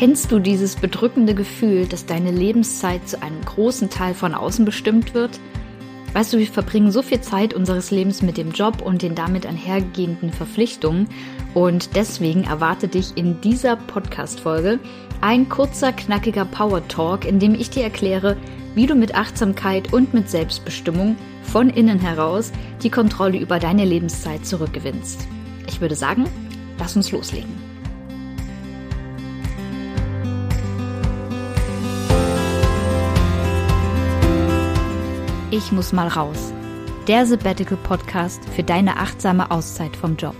Kennst du dieses bedrückende Gefühl, dass deine Lebenszeit zu einem großen Teil von außen bestimmt wird? Weißt du, wir verbringen so viel Zeit unseres Lebens mit dem Job und den damit einhergehenden Verpflichtungen und deswegen erwartet dich in dieser Podcast-Folge ein kurzer, knackiger Power Talk, in dem ich dir erkläre, wie du mit Achtsamkeit und mit Selbstbestimmung von innen heraus die Kontrolle über deine Lebenszeit zurückgewinnst. Ich würde sagen, lass uns loslegen. Ich muss mal raus. Der Sabbatical Podcast für deine achtsame Auszeit vom Job.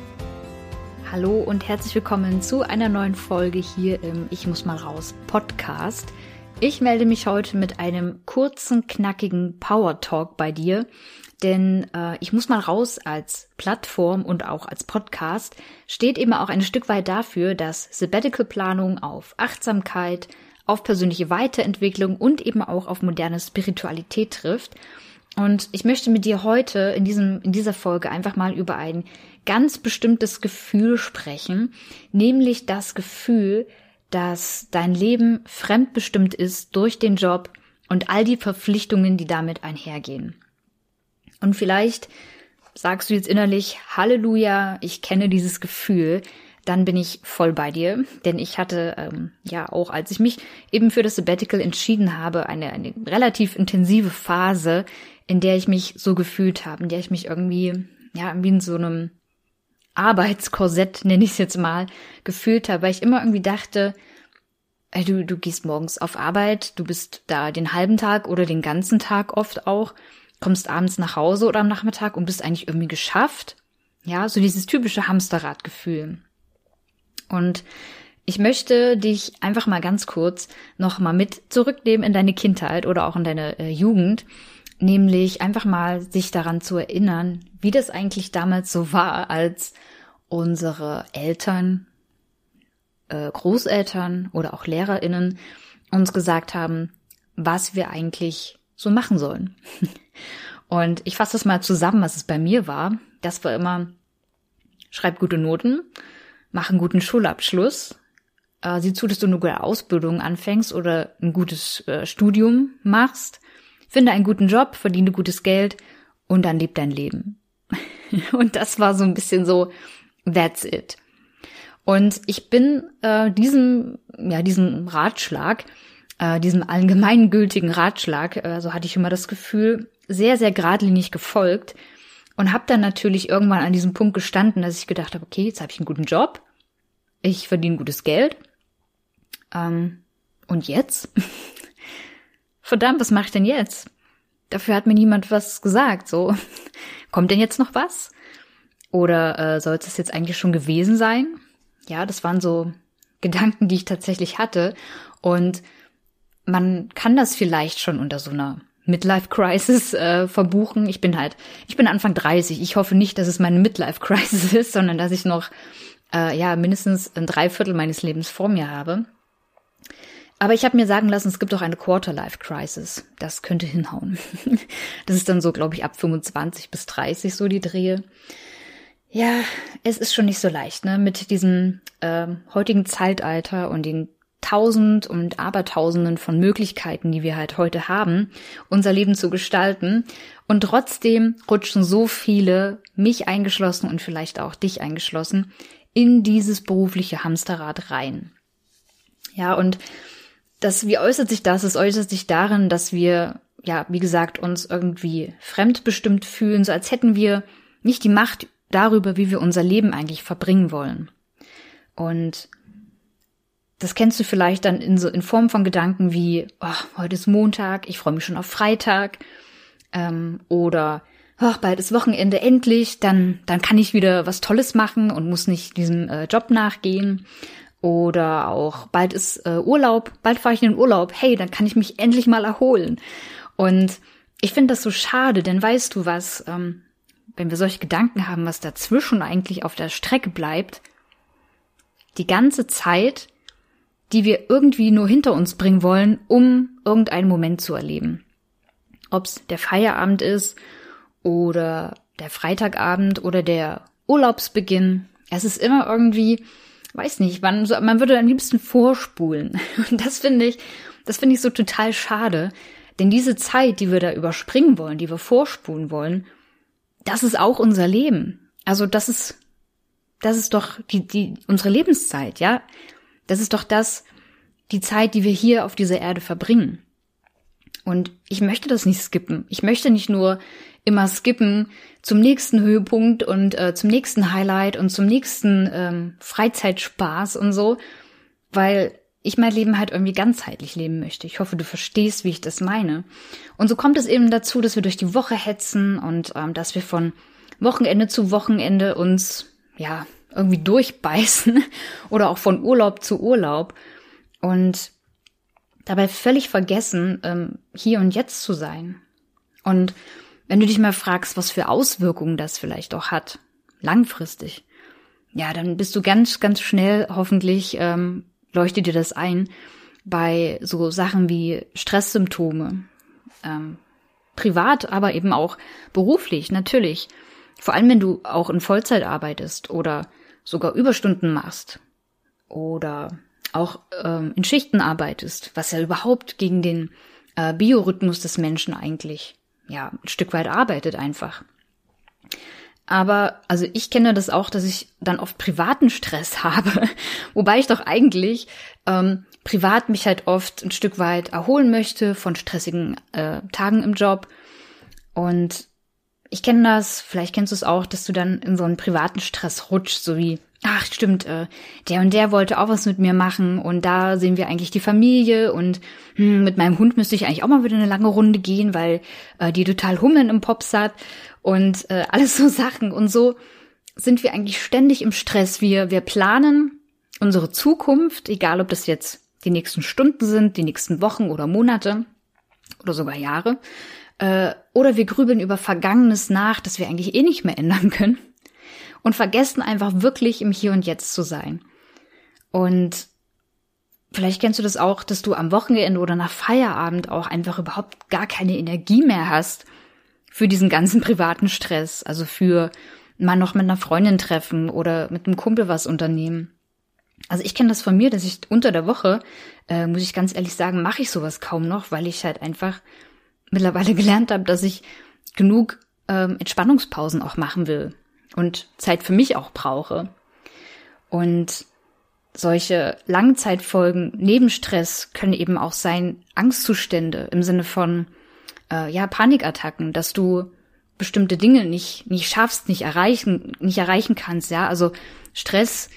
Hallo und herzlich willkommen zu einer neuen Folge hier im Ich muss mal raus Podcast. Ich melde mich heute mit einem kurzen, knackigen Power Talk bei dir, denn äh, ich muss mal raus als Plattform und auch als Podcast steht eben auch ein Stück weit dafür, dass Sabbatical Planung auf Achtsamkeit, auf persönliche Weiterentwicklung und eben auch auf moderne Spiritualität trifft. Und ich möchte mit dir heute in diesem, in dieser Folge einfach mal über ein ganz bestimmtes Gefühl sprechen, nämlich das Gefühl, dass dein Leben fremdbestimmt ist durch den Job und all die Verpflichtungen, die damit einhergehen. Und vielleicht sagst du jetzt innerlich, Halleluja, ich kenne dieses Gefühl, dann bin ich voll bei dir. Denn ich hatte ähm, ja auch, als ich mich eben für das Sabbatical entschieden habe, eine, eine relativ intensive Phase, in der ich mich so gefühlt habe, in der ich mich irgendwie, ja, wie in so einem Arbeitskorsett, nenne ich es jetzt mal, gefühlt habe, weil ich immer irgendwie dachte, du, du gehst morgens auf Arbeit, du bist da den halben Tag oder den ganzen Tag oft auch, kommst abends nach Hause oder am Nachmittag und bist eigentlich irgendwie geschafft. Ja, so dieses typische Hamsterradgefühl. Und ich möchte dich einfach mal ganz kurz noch mal mit zurücknehmen in deine Kindheit oder auch in deine äh, Jugend, nämlich einfach mal sich daran zu erinnern, wie das eigentlich damals so war, als unsere Eltern, äh, Großeltern oder auch Lehrerinnen uns gesagt haben, was wir eigentlich so machen sollen. Und ich fasse das mal zusammen, was es bei mir war. Das war immer, schreib gute Noten, mach einen guten Schulabschluss, äh, sieh zu, dass du eine gute Ausbildung anfängst oder ein gutes äh, Studium machst, finde einen guten Job, verdiene gutes Geld und dann leb dein Leben. und das war so ein bisschen so, that's it. Und ich bin äh, diesem, ja, diesem Ratschlag, äh, diesem allgemeingültigen Ratschlag, äh, so hatte ich immer das Gefühl, sehr, sehr geradlinig gefolgt und habe dann natürlich irgendwann an diesem Punkt gestanden, dass ich gedacht habe, okay, jetzt habe ich einen guten Job, ich verdiene gutes Geld. Ähm, und jetzt? Verdammt, was mache ich denn jetzt? Dafür hat mir niemand was gesagt. So, kommt denn jetzt noch was? Oder äh, soll es jetzt eigentlich schon gewesen sein? Ja, das waren so Gedanken, die ich tatsächlich hatte. Und man kann das vielleicht schon unter so einer Midlife Crisis äh, verbuchen. Ich bin halt, ich bin Anfang 30. Ich hoffe nicht, dass es meine Midlife Crisis ist, sondern dass ich noch äh, ja mindestens ein Dreiviertel meines Lebens vor mir habe. Aber ich habe mir sagen lassen, es gibt auch eine Quarter-Life Crisis. Das könnte hinhauen. das ist dann so, glaube ich, ab 25 bis 30 so die Drehe. Ja, es ist schon nicht so leicht, ne? Mit diesem äh, heutigen Zeitalter und den Tausend und Abertausenden von Möglichkeiten, die wir halt heute haben, unser Leben zu gestalten. Und trotzdem rutschen so viele, mich eingeschlossen und vielleicht auch dich eingeschlossen, in dieses berufliche Hamsterrad rein. Ja, und das, wie äußert sich das? Es äußert sich darin, dass wir, ja, wie gesagt, uns irgendwie fremdbestimmt fühlen, so als hätten wir nicht die Macht darüber, wie wir unser Leben eigentlich verbringen wollen. Und das kennst du vielleicht dann in so in Form von Gedanken wie, oh, heute ist Montag, ich freue mich schon auf Freitag, ähm, oder oh, bald ist Wochenende endlich, dann dann kann ich wieder was Tolles machen und muss nicht diesem äh, Job nachgehen. Oder auch bald ist äh, Urlaub, bald fahre ich in den Urlaub, hey, dann kann ich mich endlich mal erholen. Und ich finde das so schade, denn weißt du was, ähm, wenn wir solche Gedanken haben, was dazwischen eigentlich auf der Strecke bleibt, die ganze Zeit die wir irgendwie nur hinter uns bringen wollen, um irgendeinen Moment zu erleben. Ob's der Feierabend ist oder der Freitagabend oder der Urlaubsbeginn. Es ist immer irgendwie weiß nicht, man, man würde am liebsten vorspulen. Und das finde ich, das finde ich so total schade. Denn diese Zeit, die wir da überspringen wollen, die wir vorspulen wollen, das ist auch unser Leben. Also das ist, das ist doch die, die, unsere Lebenszeit, ja. Das ist doch das, die Zeit, die wir hier auf dieser Erde verbringen. Und ich möchte das nicht skippen. Ich möchte nicht nur immer skippen zum nächsten Höhepunkt und äh, zum nächsten Highlight und zum nächsten ähm, Freizeitspaß und so, weil ich mein Leben halt irgendwie ganzheitlich leben möchte. Ich hoffe, du verstehst, wie ich das meine. Und so kommt es eben dazu, dass wir durch die Woche hetzen und ähm, dass wir von Wochenende zu Wochenende uns ja irgendwie durchbeißen oder auch von Urlaub zu Urlaub und dabei völlig vergessen, ähm, hier und jetzt zu sein. Und wenn du dich mal fragst, was für Auswirkungen das vielleicht auch hat, langfristig, ja, dann bist du ganz, ganz schnell, hoffentlich ähm, leuchtet dir das ein, bei so Sachen wie Stresssymptome, ähm, privat, aber eben auch beruflich, natürlich. Vor allem, wenn du auch in Vollzeit arbeitest oder sogar Überstunden machst oder auch ähm, in Schichten arbeitest, was ja überhaupt gegen den äh, Biorhythmus des Menschen eigentlich ja ein Stück weit arbeitet einfach. Aber also ich kenne das auch, dass ich dann oft privaten Stress habe, wobei ich doch eigentlich ähm, privat mich halt oft ein Stück weit erholen möchte von stressigen äh, Tagen im Job. Und ich kenne das, vielleicht kennst du es auch, dass du dann in so einen privaten Stress rutschst, so wie ach stimmt, äh, der und der wollte auch was mit mir machen und da sehen wir eigentlich die Familie und hm, mit meinem Hund müsste ich eigentlich auch mal wieder eine lange Runde gehen, weil äh, die total Hummeln im Pops hat und äh, alles so Sachen und so sind wir eigentlich ständig im Stress. Wir, wir planen unsere Zukunft, egal ob das jetzt die nächsten Stunden sind, die nächsten Wochen oder Monate oder sogar Jahre, äh, oder wir grübeln über Vergangenes nach, das wir eigentlich eh nicht mehr ändern können und vergessen einfach wirklich im Hier und Jetzt zu sein. Und vielleicht kennst du das auch, dass du am Wochenende oder nach Feierabend auch einfach überhaupt gar keine Energie mehr hast für diesen ganzen privaten Stress, also für mal noch mit einer Freundin treffen oder mit einem Kumpel was unternehmen. Also ich kenne das von mir, dass ich unter der Woche, äh, muss ich ganz ehrlich sagen, mache ich sowas kaum noch, weil ich halt einfach mittlerweile gelernt habe, dass ich genug ähm, Entspannungspausen auch machen will und Zeit für mich auch brauche. Und solche Langzeitfolgen neben Stress können eben auch sein Angstzustände im Sinne von äh, ja Panikattacken, dass du bestimmte Dinge nicht nicht schaffst, nicht erreichen, nicht erreichen kannst, ja? Also Stress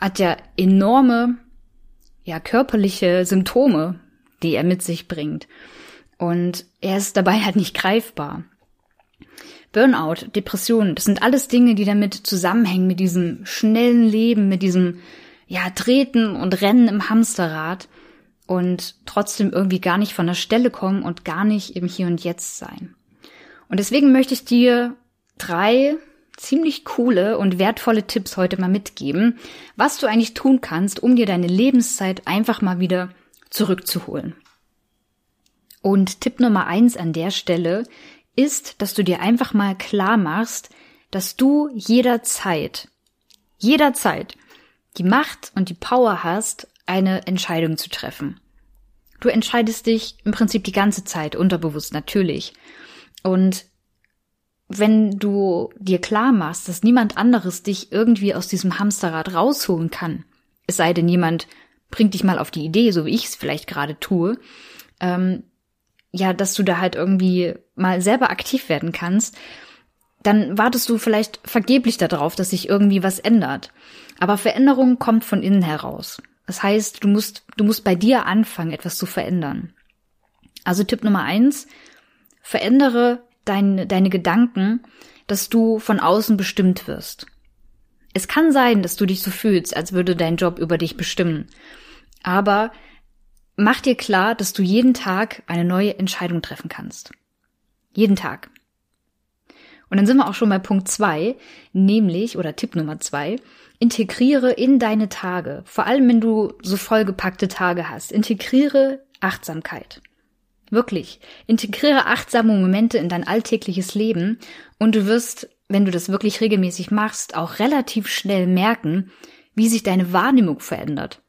hat ja enorme ja körperliche Symptome, die er mit sich bringt. Und er ist dabei halt nicht greifbar. Burnout, Depressionen, das sind alles Dinge, die damit zusammenhängen, mit diesem schnellen Leben, mit diesem, ja, Treten und Rennen im Hamsterrad und trotzdem irgendwie gar nicht von der Stelle kommen und gar nicht im Hier und Jetzt sein. Und deswegen möchte ich dir drei ziemlich coole und wertvolle Tipps heute mal mitgeben, was du eigentlich tun kannst, um dir deine Lebenszeit einfach mal wieder zurückzuholen. Und Tipp Nummer eins an der Stelle ist, dass du dir einfach mal klar machst, dass du jederzeit, jederzeit die Macht und die Power hast, eine Entscheidung zu treffen. Du entscheidest dich im Prinzip die ganze Zeit, unterbewusst natürlich. Und wenn du dir klar machst, dass niemand anderes dich irgendwie aus diesem Hamsterrad rausholen kann, es sei denn, jemand bringt dich mal auf die Idee, so wie ich es vielleicht gerade tue, ähm, ja, dass du da halt irgendwie mal selber aktiv werden kannst, dann wartest du vielleicht vergeblich darauf, dass sich irgendwie was ändert. Aber Veränderung kommt von innen heraus. Das heißt, du musst, du musst bei dir anfangen, etwas zu verändern. Also Tipp Nummer eins, verändere dein, deine Gedanken, dass du von außen bestimmt wirst. Es kann sein, dass du dich so fühlst, als würde dein Job über dich bestimmen. Aber mach dir klar, dass du jeden Tag eine neue Entscheidung treffen kannst. Jeden Tag. Und dann sind wir auch schon bei Punkt zwei, nämlich, oder Tipp Nummer zwei, integriere in deine Tage, vor allem wenn du so vollgepackte Tage hast, integriere Achtsamkeit. Wirklich. Integriere achtsame Momente in dein alltägliches Leben und du wirst, wenn du das wirklich regelmäßig machst, auch relativ schnell merken, wie sich deine Wahrnehmung verändert.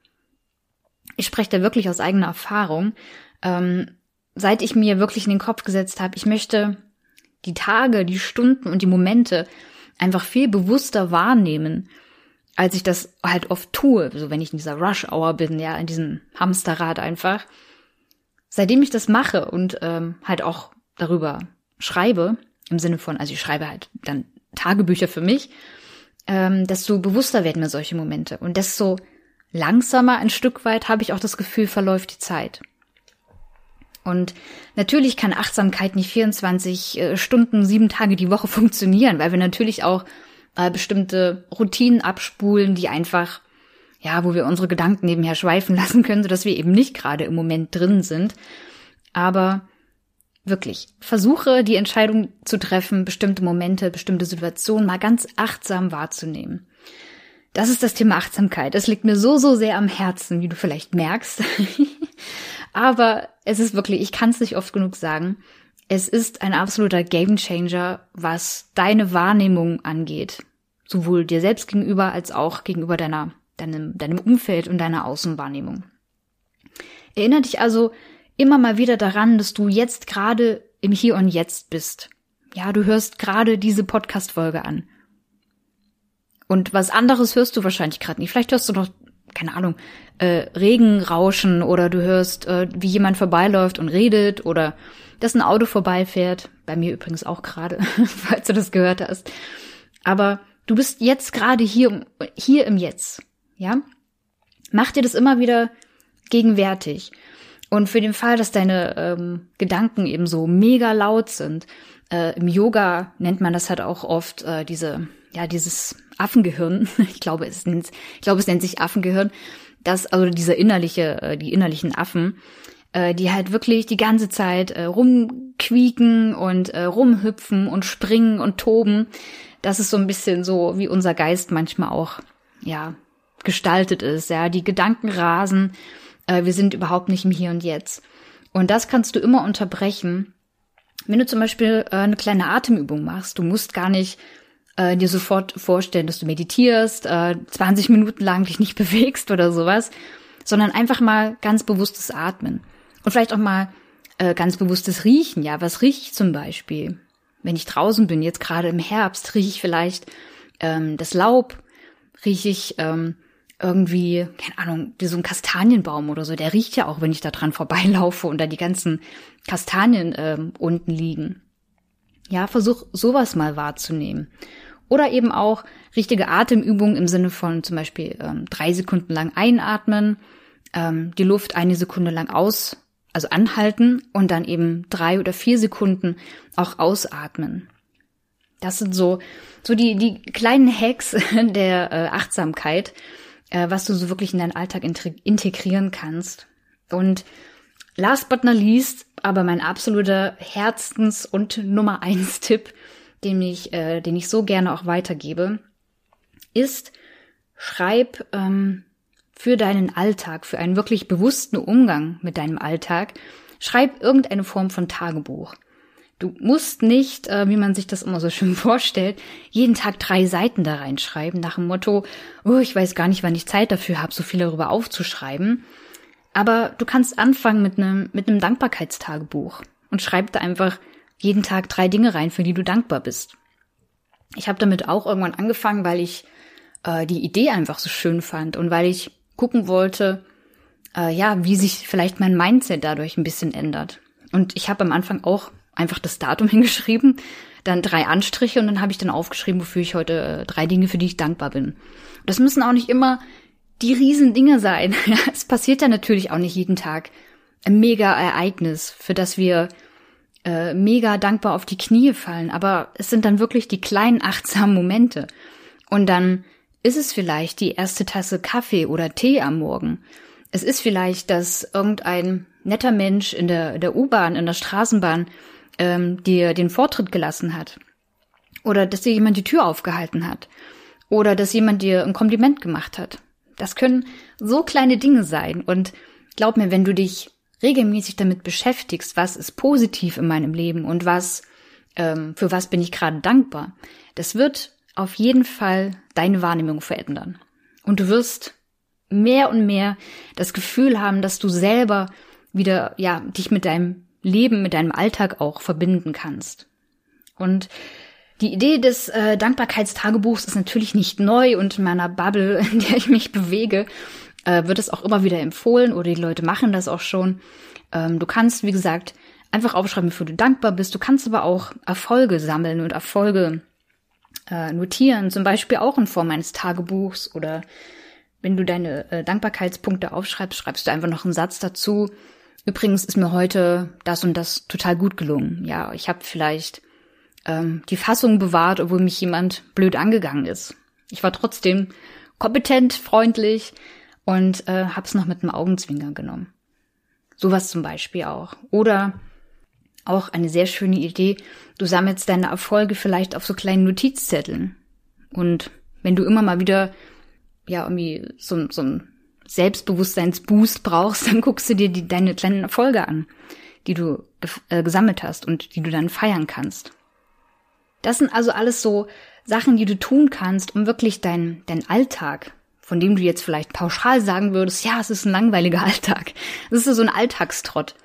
Ich spreche da wirklich aus eigener Erfahrung. Ähm, seit ich mir wirklich in den Kopf gesetzt habe, ich möchte die Tage, die Stunden und die Momente einfach viel bewusster wahrnehmen, als ich das halt oft tue, so wenn ich in dieser Rush-Hour bin, ja, in diesem Hamsterrad einfach. Seitdem ich das mache und ähm, halt auch darüber schreibe, im Sinne von, also ich schreibe halt dann Tagebücher für mich, ähm, desto bewusster werden mir solche Momente und desto langsamer ein Stück weit habe ich auch das Gefühl, verläuft die Zeit. Und natürlich kann Achtsamkeit nicht 24 äh, Stunden, sieben Tage die Woche funktionieren, weil wir natürlich auch äh, bestimmte Routinen abspulen, die einfach, ja, wo wir unsere Gedanken nebenher schweifen lassen können, sodass wir eben nicht gerade im Moment drin sind. Aber wirklich, versuche die Entscheidung zu treffen, bestimmte Momente, bestimmte Situationen mal ganz achtsam wahrzunehmen. Das ist das Thema Achtsamkeit. Das liegt mir so, so sehr am Herzen, wie du vielleicht merkst. Aber es ist wirklich, ich kann es nicht oft genug sagen, es ist ein absoluter Gamechanger, was deine Wahrnehmung angeht. Sowohl dir selbst gegenüber als auch gegenüber deiner, deinem, deinem Umfeld und deiner Außenwahrnehmung. Erinnere dich also immer mal wieder daran, dass du jetzt gerade im Hier und Jetzt bist. Ja, du hörst gerade diese Podcast-Folge an. Und was anderes hörst du wahrscheinlich gerade nicht. Vielleicht hörst du noch keine Ahnung, äh, Regen rauschen oder du hörst, äh, wie jemand vorbeiläuft und redet oder dass ein Auto vorbeifährt. Bei mir übrigens auch gerade, falls du das gehört hast. Aber du bist jetzt gerade hier, hier im Jetzt. Ja? Mach dir das immer wieder gegenwärtig. Und für den Fall, dass deine ähm, Gedanken eben so mega laut sind, äh, im Yoga nennt man das halt auch oft äh, diese, ja, dieses Affengehirn, ich glaube, es nennt, ich glaube, es nennt sich Affengehirn, das, also diese innerliche, äh, die innerlichen Affen, äh, die halt wirklich die ganze Zeit äh, rumquieken und rumhüpfen und springen und toben. Das ist so ein bisschen so, wie unser Geist manchmal auch, ja, gestaltet ist, ja, die Gedanken rasen, wir sind überhaupt nicht im Hier und Jetzt. Und das kannst du immer unterbrechen, wenn du zum Beispiel eine kleine Atemübung machst. Du musst gar nicht äh, dir sofort vorstellen, dass du meditierst, äh, 20 Minuten lang dich nicht bewegst oder sowas, sondern einfach mal ganz bewusstes Atmen. Und vielleicht auch mal äh, ganz bewusstes Riechen. Ja, was rieche ich zum Beispiel? Wenn ich draußen bin, jetzt gerade im Herbst, rieche ich vielleicht ähm, das Laub, rieche ich ähm, irgendwie, keine Ahnung, wie so ein Kastanienbaum oder so, der riecht ja auch, wenn ich da dran vorbeilaufe und da die ganzen Kastanien ähm, unten liegen. Ja, versuch sowas mal wahrzunehmen. Oder eben auch richtige Atemübungen im Sinne von zum Beispiel ähm, drei Sekunden lang einatmen, ähm, die Luft eine Sekunde lang aus, also anhalten und dann eben drei oder vier Sekunden auch ausatmen. Das sind so, so die, die kleinen Hacks der äh, Achtsamkeit, äh, was du so wirklich in deinen Alltag integrieren kannst. Und last but not least, aber mein absoluter Herzens- und Nummer eins Tipp den ich, äh, den ich so gerne auch weitergebe, ist, schreib ähm, für deinen Alltag, für einen wirklich bewussten Umgang mit deinem Alltag, schreib irgendeine Form von Tagebuch. Du musst nicht, äh, wie man sich das immer so schön vorstellt, jeden Tag drei Seiten da reinschreiben, nach dem Motto, oh, ich weiß gar nicht, wann ich Zeit dafür habe, so viel darüber aufzuschreiben. Aber du kannst anfangen mit einem mit einem Dankbarkeitstagebuch und schreib da einfach jeden Tag drei Dinge rein, für die du dankbar bist. Ich habe damit auch irgendwann angefangen, weil ich äh, die Idee einfach so schön fand und weil ich gucken wollte, äh, ja, wie sich vielleicht mein Mindset dadurch ein bisschen ändert. Und ich habe am Anfang auch einfach das Datum hingeschrieben, dann drei Anstriche und dann habe ich dann aufgeschrieben, wofür ich heute äh, drei Dinge, für die ich dankbar bin. Das müssen auch nicht immer die riesen Dinge sein. es passiert ja natürlich auch nicht jeden Tag ein mega Ereignis, für das wir äh, mega dankbar auf die Knie fallen, aber es sind dann wirklich die kleinen achtsamen Momente. Und dann ist es vielleicht die erste Tasse Kaffee oder Tee am Morgen. Es ist vielleicht, dass irgendein netter Mensch in der, der U-Bahn, in der Straßenbahn ähm, dir den Vortritt gelassen hat. Oder dass dir jemand die Tür aufgehalten hat. Oder dass jemand dir ein Kompliment gemacht hat. Das können so kleine Dinge sein. Und glaub mir, wenn du dich regelmäßig damit beschäftigst, was ist positiv in meinem Leben und was, ähm, für was bin ich gerade dankbar, das wird auf jeden Fall deine Wahrnehmung verändern. Und du wirst mehr und mehr das Gefühl haben, dass du selber wieder, ja, dich mit deinem Leben, mit deinem Alltag auch verbinden kannst. Und die Idee des äh, Dankbarkeitstagebuchs ist natürlich nicht neu und in meiner Bubble, in der ich mich bewege, äh, wird es auch immer wieder empfohlen oder die Leute machen das auch schon. Ähm, du kannst, wie gesagt, einfach aufschreiben, wofür du dankbar bist. Du kannst aber auch Erfolge sammeln und Erfolge äh, notieren, zum Beispiel auch in Form eines Tagebuchs oder wenn du deine äh, Dankbarkeitspunkte aufschreibst, schreibst du einfach noch einen Satz dazu. Übrigens ist mir heute das und das total gut gelungen. Ja, ich habe vielleicht ähm, die Fassung bewahrt, obwohl mich jemand blöd angegangen ist. Ich war trotzdem kompetent, freundlich und äh, hab's noch mit einem Augenzwinkern genommen. Sowas zum Beispiel auch. Oder auch eine sehr schöne Idee, du sammelst deine Erfolge vielleicht auf so kleinen Notizzetteln. Und wenn du immer mal wieder ja irgendwie so, so ein Selbstbewusstseinsboost brauchst, dann guckst du dir die, deine kleinen Erfolge an, die du äh, gesammelt hast und die du dann feiern kannst. Das sind also alles so Sachen, die du tun kannst, um wirklich dein, dein Alltag, von dem du jetzt vielleicht pauschal sagen würdest, ja, es ist ein langweiliger Alltag. Es ist so ein Alltagstrott.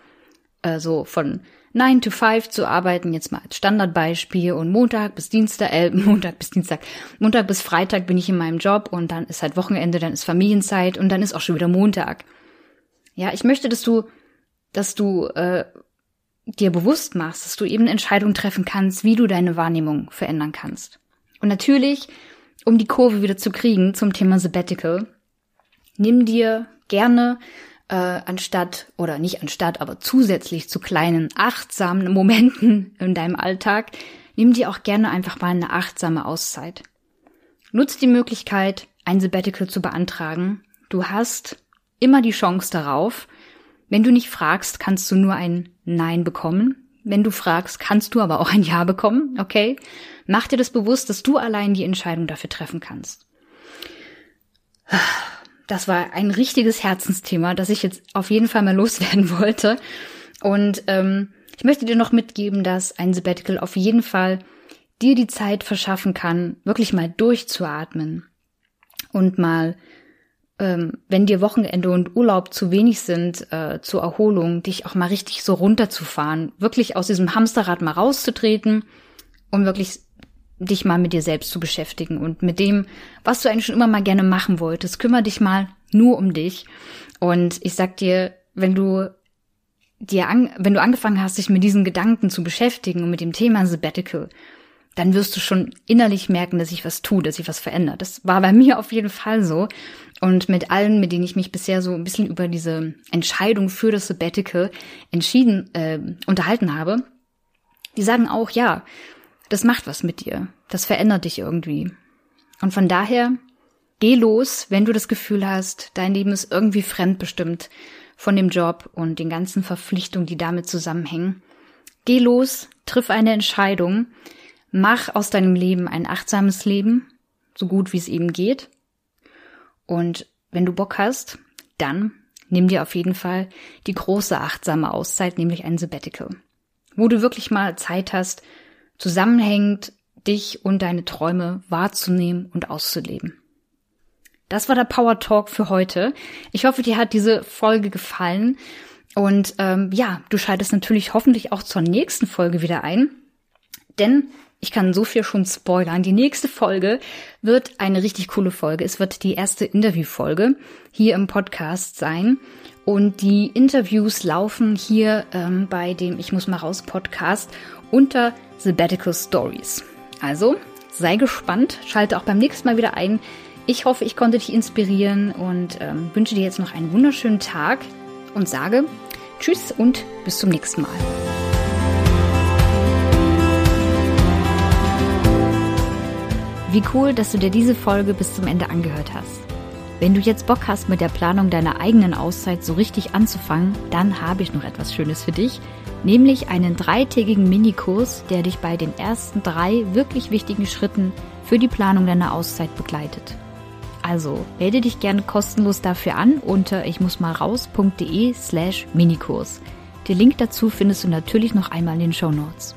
Äh, so von 9 to 5 zu arbeiten, jetzt mal als Standardbeispiel und Montag bis Dienstag, äh, Montag bis Dienstag, Montag bis Freitag bin ich in meinem Job und dann ist halt Wochenende, dann ist Familienzeit und dann ist auch schon wieder Montag. Ja, ich möchte, dass du, dass du äh, dir bewusst machst, dass du eben Entscheidungen treffen kannst, wie du deine Wahrnehmung verändern kannst. Und natürlich, um die Kurve wieder zu kriegen zum Thema Sabbatical, nimm dir gerne äh, anstatt oder nicht anstatt, aber zusätzlich zu kleinen achtsamen Momenten in deinem Alltag, nimm dir auch gerne einfach mal eine achtsame Auszeit. Nutz die Möglichkeit, ein Sabbatical zu beantragen. Du hast immer die Chance darauf, wenn du nicht fragst, kannst du nur ein Nein bekommen. Wenn du fragst, kannst du aber auch ein Ja bekommen, okay? Mach dir das bewusst, dass du allein die Entscheidung dafür treffen kannst. Das war ein richtiges Herzensthema, das ich jetzt auf jeden Fall mal loswerden wollte. Und ähm, ich möchte dir noch mitgeben, dass ein Sabbatical auf jeden Fall dir die Zeit verschaffen kann, wirklich mal durchzuatmen und mal ähm, wenn dir Wochenende und Urlaub zu wenig sind äh, zur Erholung, dich auch mal richtig so runterzufahren, wirklich aus diesem Hamsterrad mal rauszutreten und wirklich dich mal mit dir selbst zu beschäftigen und mit dem, was du eigentlich schon immer mal gerne machen wolltest. Kümmer dich mal nur um dich. Und ich sag dir, wenn du dir an, wenn du angefangen hast, dich mit diesen Gedanken zu beschäftigen und mit dem Thema Sabbatical, dann wirst du schon innerlich merken, dass sich was tut, dass sich was verändert. Das war bei mir auf jeden Fall so. Und mit allen, mit denen ich mich bisher so ein bisschen über diese Entscheidung für das Sabbatical entschieden, äh, unterhalten habe, die sagen auch, ja, das macht was mit dir. Das verändert dich irgendwie. Und von daher, geh los, wenn du das Gefühl hast, dein Leben ist irgendwie fremdbestimmt von dem Job und den ganzen Verpflichtungen, die damit zusammenhängen. Geh los, triff eine Entscheidung, Mach aus deinem Leben ein achtsames Leben, so gut wie es eben geht. Und wenn du Bock hast, dann nimm dir auf jeden Fall die große achtsame Auszeit, nämlich ein Sabbatical, wo du wirklich mal Zeit hast, zusammenhängend dich und deine Träume wahrzunehmen und auszuleben. Das war der Power Talk für heute. Ich hoffe, dir hat diese Folge gefallen. Und ähm, ja, du schaltest natürlich hoffentlich auch zur nächsten Folge wieder ein. Denn ich kann so viel schon spoilern. Die nächste Folge wird eine richtig coole Folge. Es wird die erste Interviewfolge hier im Podcast sein. Und die Interviews laufen hier ähm, bei dem Ich muss mal raus Podcast unter Sabbatical Stories. Also sei gespannt, schalte auch beim nächsten Mal wieder ein. Ich hoffe, ich konnte dich inspirieren und ähm, wünsche dir jetzt noch einen wunderschönen Tag und sage Tschüss und bis zum nächsten Mal. Wie cool, dass du dir diese Folge bis zum Ende angehört hast. Wenn du jetzt Bock hast, mit der Planung deiner eigenen Auszeit so richtig anzufangen, dann habe ich noch etwas Schönes für dich, nämlich einen dreitägigen Minikurs, der dich bei den ersten drei wirklich wichtigen Schritten für die Planung deiner Auszeit begleitet. Also melde dich gerne kostenlos dafür an unter ich muss mal raus.de slash Minikurs. Den Link dazu findest du natürlich noch einmal in den Show Notes.